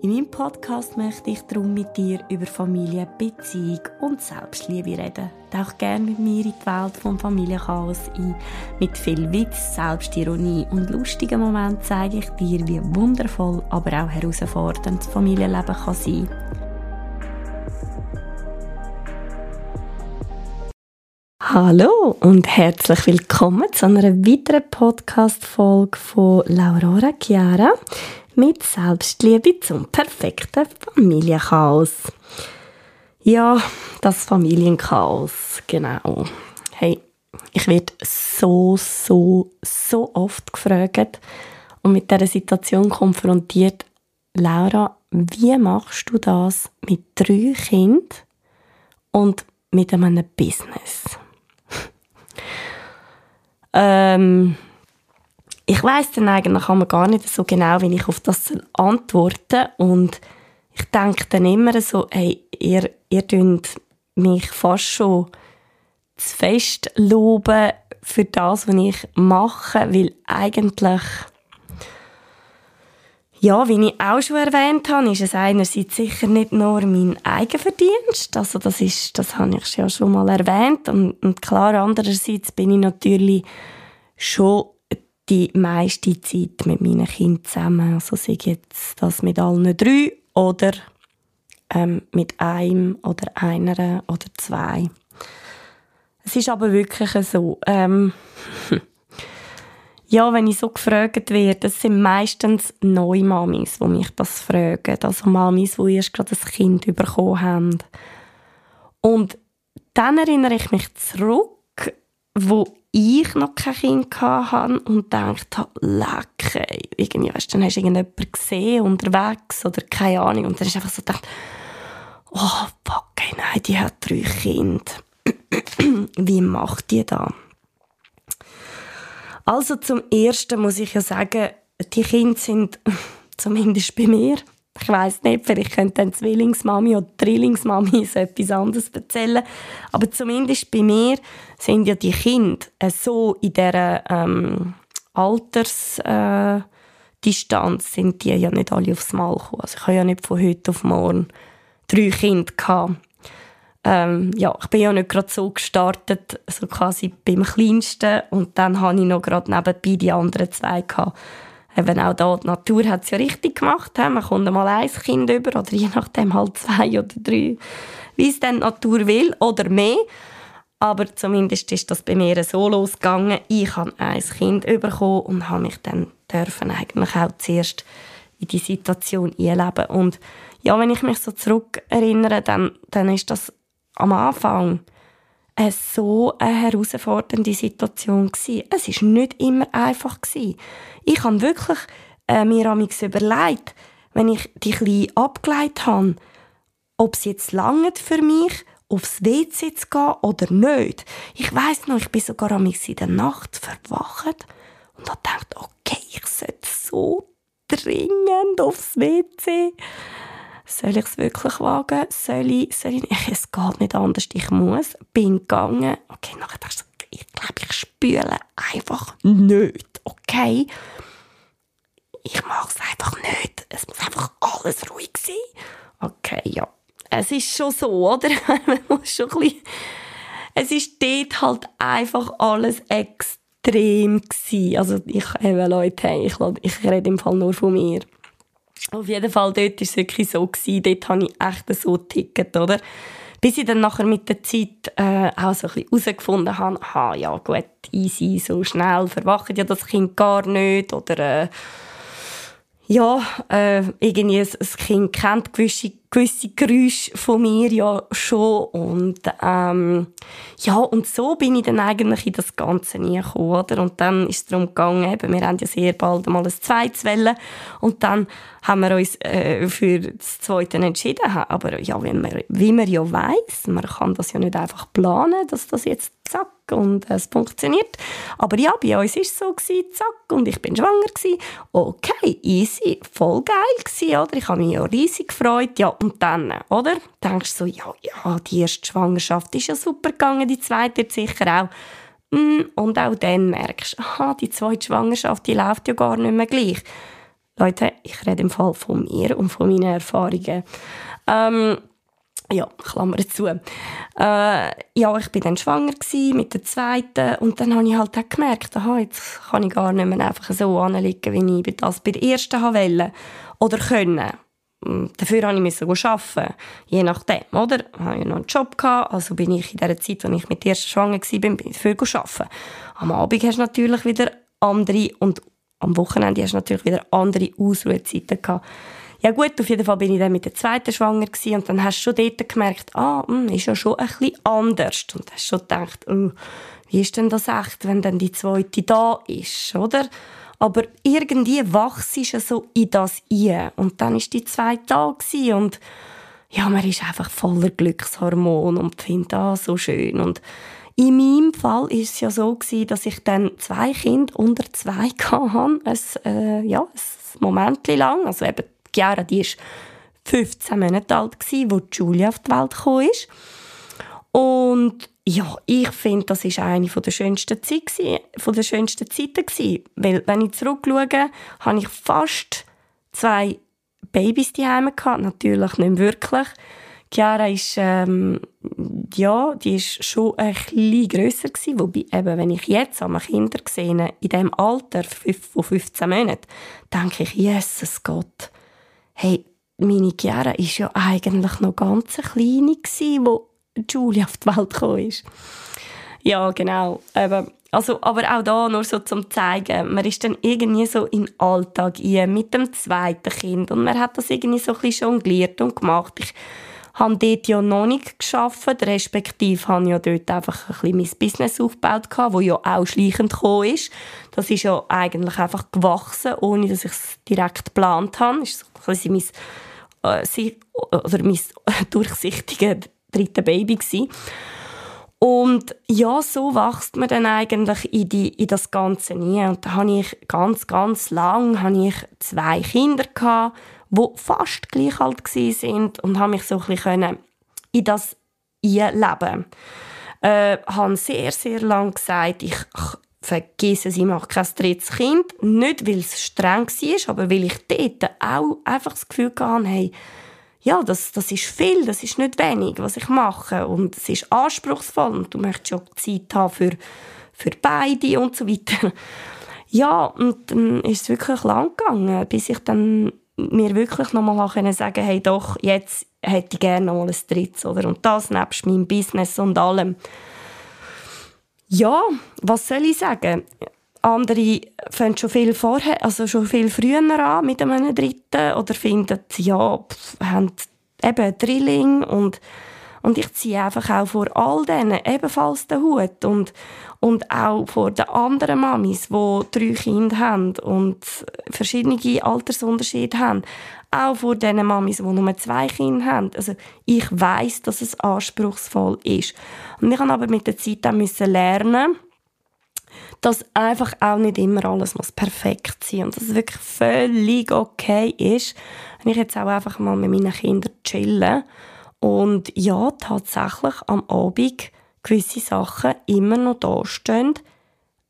In meinem Podcast möchte ich darum mit dir über Familie, Beziehung und Selbstliebe reden. Tauch gerne mit mir in die Welt vom Familienchaos ein. Mit viel Witz, Selbstironie und lustigen Momenten zeige ich dir, wie wundervoll, aber auch herausfordernd das Familienleben kann sein. Hallo und herzlich willkommen zu einer weiteren Podcast-Folge von Laurora Chiara mit Selbstliebe zum perfekten Familienchaos. Ja, das Familienchaos, genau. Hey, ich werde so, so, so oft gefragt und mit dieser Situation konfrontiert, Laura, wie machst du das mit drei Kindern und mit einem Business? ähm, ich weiß dann eigentlich gar nicht so genau, wie ich auf das antworten und ich denke dann immer so, hey, ihr, ihr dünnt mich fast schon zu fest loben für das, was ich mache, weil eigentlich ja, wie ich auch schon erwähnt habe, ist es einerseits sicher nicht nur mein Eigenverdienst, also das ist, das habe ich ja schon mal erwähnt. Und, und klar, andererseits bin ich natürlich schon die meiste Zeit mit meinen Kindern zusammen. Also sei jetzt das mit allen drei oder ähm, mit einem oder einer oder zwei. Es ist aber wirklich so, ähm, ja, wenn ich so gefragt werde, das sind meistens neue Mamis, die mich das fragen. Also Mamis, die erst gerade ein Kind bekommen haben. Und dann erinnere ich mich zurück, wo ich noch kein Kind hatte und gedacht habe, leck, irgendwie, weißt, dann hast du irgendjemanden gesehen unterwegs oder keine Ahnung und dann ist einfach so gedacht, oh fuck, nein, die hat drei Kinder. Wie macht die das? Also zum Ersten muss ich ja sagen, die Kinder sind zumindest bei mir ich weiß nicht, vielleicht könnte dann Zwillingsmami oder Drillingsmami so etwas anderes erzählen. Aber zumindest bei mir sind ja die Kinder so in dieser ähm, Altersdistanz äh, sind die ja nicht alle aufs Mal gekommen. Also ich habe ja nicht von heute auf morgen drei Kinder. Ähm, ja, ich bin ja nicht gerade so gestartet, so quasi beim Kleinsten und dann habe ich noch gerade nebenbei die anderen zwei gehabt eben auch da, die Natur hat es ja richtig gemacht. He? Man kommt einmal ein Kind über oder je nachdem halt zwei oder drei, wie es dann die Natur will oder mehr. Aber zumindest ist das bei mir so losgegangen. Ich habe ein Kind bekommen und habe mich dann dürfen eigentlich auch zuerst in die Situation einleben. Und ja, wenn ich mich so zurück erinnere, dann, dann ist das am Anfang eine so eine herausfordernde Situation gewesen. Es ist nicht immer einfach gewesen. Ich habe wirklich äh, mir amigs überlegt, wenn ich die Kleine abgeleitet habe, ob es jetzt lange für mich aufs WC zu gehen oder nicht. Ich weiß noch, ich bin sogar amigs in der Nacht verwacht und habe gedacht, okay, ich sollte so dringend aufs WC soll ich es wirklich wagen? Soll ich, soll ich nicht? Es geht nicht anders, ich muss. Bin gegangen. Okay, nachher dachte ich, ich glaube, ich spüle einfach nicht. Okay? Ich mache es einfach nicht. Es muss einfach alles ruhig sein. Okay, ja. Es ist schon so, oder? Man muss schon ein bisschen... Es ist dort halt einfach alles extrem gewesen. Also ich, eben Leute, ich, ich rede im Fall nur von mir. Auf jeden Fall, dort war es wirklich so. Gewesen. Dort habe ich echt so Ticket, oder? Bis ich dann nachher mit der Zeit äh, auch so ein bisschen herausgefunden habe, aha, ja gut, easy, so schnell verwacht ja das Kind gar nicht. Oder äh, ja, äh, irgendwie ein, ein Kind kennt gewisse gewisse Geräusche von mir ja schon und ähm, ja und so bin ich dann eigentlich in das Ganze nie gekommen, oder? und dann ist es darum gegangen, eben, wir haben ja sehr bald mal ein zweites Welle und dann haben wir uns äh, für das Zweite entschieden, aber ja, wie man, wie man ja weiß, man kann das ja nicht einfach planen, dass das jetzt zack und es funktioniert. Aber ja, bei uns war es so, gewesen, zack, und ich bin schwanger. Gewesen. Okay, easy, voll geil gewesen, oder? Ich habe mich ja riesig gefreut. Ja, und dann, oder? Denkst du so, ja, ja, die erste Schwangerschaft ist ja super gegangen, die zweite sicher auch. Mm, und auch dann merkst du, aha, die zweite Schwangerschaft, die läuft ja gar nicht mehr gleich. Leute, ich rede im Fall von mir und von meinen Erfahrungen. Ähm, ja, Klammer zu. Äh, ja, ich bin dann schwanger mit der zweiten und dann habe ich halt auch gemerkt, aha, jetzt kann ich gar nicht mehr einfach so anliegen, wie ich das bei der ersten wollte oder können. Hm, dafür musste ich arbeiten, je nachdem, oder? Ich hatte noch einen Job, also bin ich in der Zeit, als ich mit der ersten schwanger war, bin ich dafür arbeiten. Am Abend hast du natürlich wieder andere und am Wochenende hast du natürlich wieder andere Ausruhezeiten gehabt. Ja gut, auf jeden Fall bin ich dann mit der zweiten schwanger gewesen, und dann hast du schon dort gemerkt, ah, mh, hm, ist ja schon ein bisschen anders. Und hast schon gedacht, oh, wie ist denn das echt, wenn dann die zweite da ist, oder? Aber irgendwie wachst du so in das ein. Und dann ist die zweite da gewesen, und ja, man ist einfach voller Glückshormon und findet das so schön. Und in meinem Fall ist es ja so gewesen, dass ich dann zwei Kinder unter zwei hatte, ein, äh, ja, ein Moment lang, also eben Chiara, die war 15 Monate alt, gewesen, wo Julia auf die Welt ist. Und ja, ich finde, das ist eine der schönsten, Zeit, von der schönsten Zeiten gewesen. Weil, wenn ich zurückschaue, habe ich fast zwei Babys gehabt. Natürlich nicht wirklich. Chiara ist, ähm, ja, die ist schon ein bisschen grösser gewesen. Wobei, eben, wenn ich jetzt an Kinder sehe, in diesem Alter von 15 Monaten, denke ich, Jesus Gott, hey, meine Chiara war ja eigentlich noch ganz kleine, wo Julia auf die Welt ist. Ja, genau. Aber, also, aber auch da nur so zum zeigen, man ist dann irgendwie so den Alltag mit dem zweiten Kind und man hat das irgendwie so ein bisschen jongliert und gemacht. Ich habe dort ja noch nicht geschafft, respektive habe ja dort einfach ein bisschen mein Business aufgebaut, das ja auch schleichend gekommen ist. Das ist ja eigentlich einfach gewachsen, ohne dass ich es direkt geplant habe. Das war so mein, äh, oder mein durchsichtiges dritte Baby. Gewesen. Und ja, so wächst man dann eigentlich in, die, in das Ganze nie. Und da habe ich ganz, ganz lang ich zwei Kinder gehabt, die fast gleich alt sind und habe mich so ein bisschen in das einleben äh, habe sehr, sehr lange gesagt, ich vergesse es, ich mache kein drittes Kind. Nicht, weil es streng war, aber weil ich dort auch einfach das Gefühl hatte, hey, ja, das, das ist viel, das ist nicht wenig, was ich mache. Und es ist anspruchsvoll und du möchtest ja Zeit haben für, für beide und so weiter. Ja, und dann ist es wirklich lang gegangen, bis ich dann mir wirklich nochmal sagen konnte, hey doch, jetzt hätte ich gerne noch mal ein drittes, oder? Und das nebst meinem Business und allem. Ja, was soll ich sagen? Andere fangen schon viel vorher, also schon viel früher an mit einem dritten oder finden, ja, pff, haben eben Drilling und und ich ziehe einfach auch vor all denen ebenfalls den Hut und, und auch vor den anderen Mamis, die drei Kinder haben und verschiedene Altersunterschiede haben. Auch vor den Mamis, die nur zwei Kinder haben. Also ich weiß, dass es anspruchsvoll ist. Und ich habe aber mit der Zeit auch lernen, dass einfach auch nicht immer alles muss perfekt sein und dass es wirklich völlig okay ist, wenn ich jetzt auch einfach mal mit meinen Kindern chillen und ja, tatsächlich am Abend gewisse Sachen immer noch da stehen,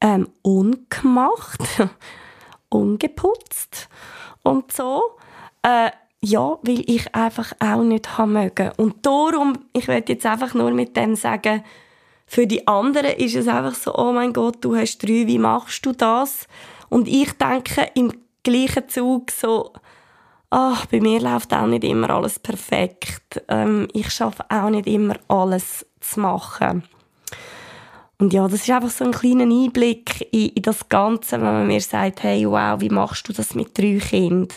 ähm, ungemacht, ungeputzt und so. Äh, ja, weil ich einfach auch nicht haben mögen. Und darum, ich werde jetzt einfach nur mit dem sagen, für die anderen ist es einfach so, oh mein Gott, du hast drei, wie machst du das? Und ich denke im gleichen Zug so, ach, bei mir läuft auch nicht immer alles perfekt. Ähm, ich schaffe auch nicht immer alles zu machen. Und ja, das ist einfach so ein kleiner Einblick in, in das Ganze, wenn man mir sagt, hey, wow, wie machst du das mit drei Kindern?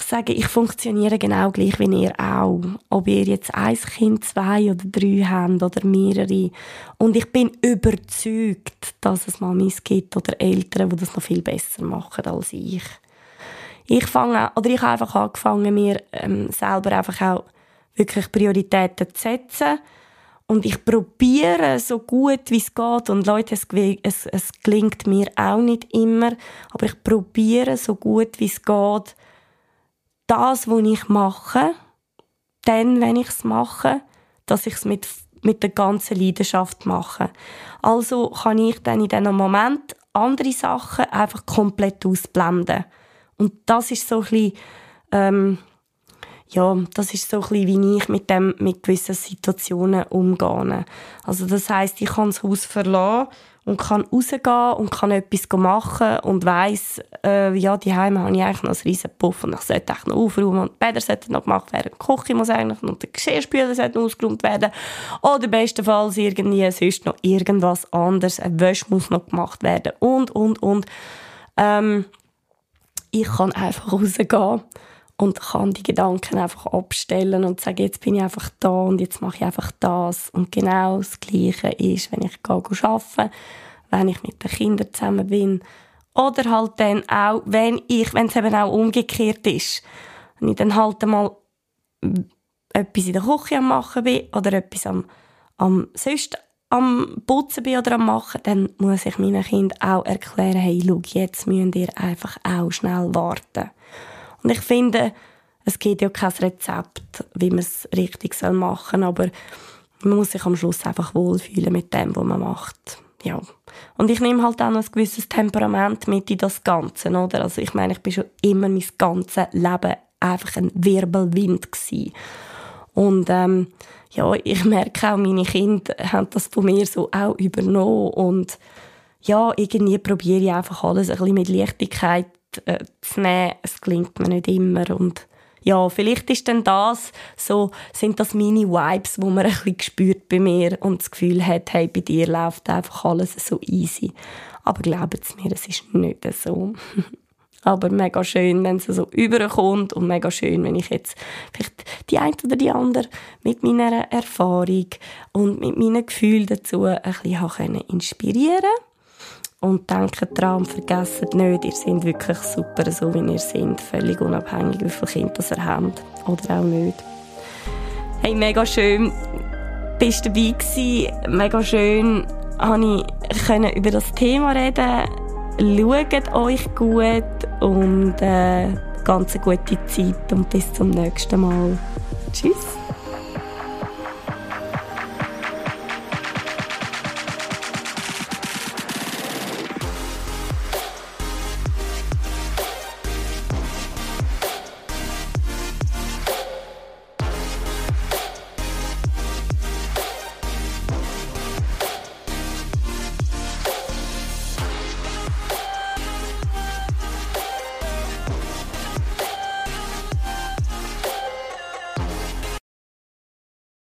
ich sage, ich funktioniere genau gleich wie ihr auch. Ob ihr jetzt ein Kind, zwei oder drei habt oder mehrere. Und ich bin überzeugt, dass es Mamis gibt oder Eltern, die das noch viel besser machen als ich. Ich fange, oder ich habe einfach angefangen, mir ähm, selber einfach auch wirklich Prioritäten zu setzen. Und ich probiere so gut wie es geht. Und Leute, es, es, es gelingt mir auch nicht immer. Aber ich probiere so gut wie es geht, das, was ich mache, dann, wenn ich es mache, dass ich es mit, mit der ganzen Leidenschaft mache. Also kann ich dann in diesem Moment andere Sachen einfach komplett ausblenden. Und das ist so ein bisschen, ähm, ja, das ist so ein bisschen, wie ich mit dem, mit gewissen Situationen umgehe. Also das heißt, ich kann das Haus verlassen und kann rausgehen und kann etwas machen und weiss, äh, ja, die Heime habe ich eigentlich noch einen riesen Puff und ich sollte eigentlich noch aufräumen und die Bäder sollten noch gemacht werden, die Küche muss eigentlich noch, der Geschirrspüler sollte ausgeräumt werden oder bestenfalls irgendwie sonst noch irgendwas anderes, ein Wäsch muss noch gemacht werden und, und, und. Ähm, ich kann einfach rausgehen und kann die Gedanken einfach abstellen und sagen, jetzt bin ich einfach da und jetzt mache ich einfach das. Und genau das Gleiche ist, wenn ich gehe arbeiten, wenn ich mit den Kindern zusammen bin oder halt dann auch, wenn ich, wenn es eben auch umgekehrt ist, wenn ich dann halt mal etwas in der Küche am machen bin oder etwas am, am sonst am Putzen bin oder am Machen, dann muss ich meinen Kindern auch erklären, hey, schau, jetzt müsst ihr einfach auch schnell warten. Und ich finde, es gibt ja kein Rezept, wie man es richtig machen soll, aber man muss sich am Schluss einfach wohlfühlen mit dem, was man macht. Ja. Und ich nehme halt auch noch ein gewisses Temperament mit in das Ganze, oder? Also ich meine, ich bin schon immer mein ganzes Leben einfach ein Wirbelwind gewesen. Und ähm, ja, ich merke auch, meine Kinder haben das von mir so auch übernommen und ja, irgendwie probiere ich einfach alles ein bisschen mit Leichtigkeit äh, zu nehmen. Es klingt mir nicht immer und ja, vielleicht ist denn das so, sind das meine Vibes, wo man ein bisschen spürt bei mir und das Gefühl hat, hey, bei dir läuft einfach alles so easy. Aber glaubt es mir, es ist nicht so. Aber mega schön, wenn es so überkommt und mega schön, wenn ich jetzt vielleicht die eine oder die andere mit meiner Erfahrung und mit meinen Gefühlen dazu ein bisschen inspirieren. Und denkt daran und vergesst nicht, ihr seid wirklich super, so wie ihr seid. Völlig unabhängig, wie viele Kinder ihr habt. Oder auch nicht. Hey, mega schön. Bist du dabei gewesen. Mega schön, konnte ich über das Thema reden. Schaut euch gut und äh, ganz eine gute Zeit und bis zum nächsten Mal. Tschüss.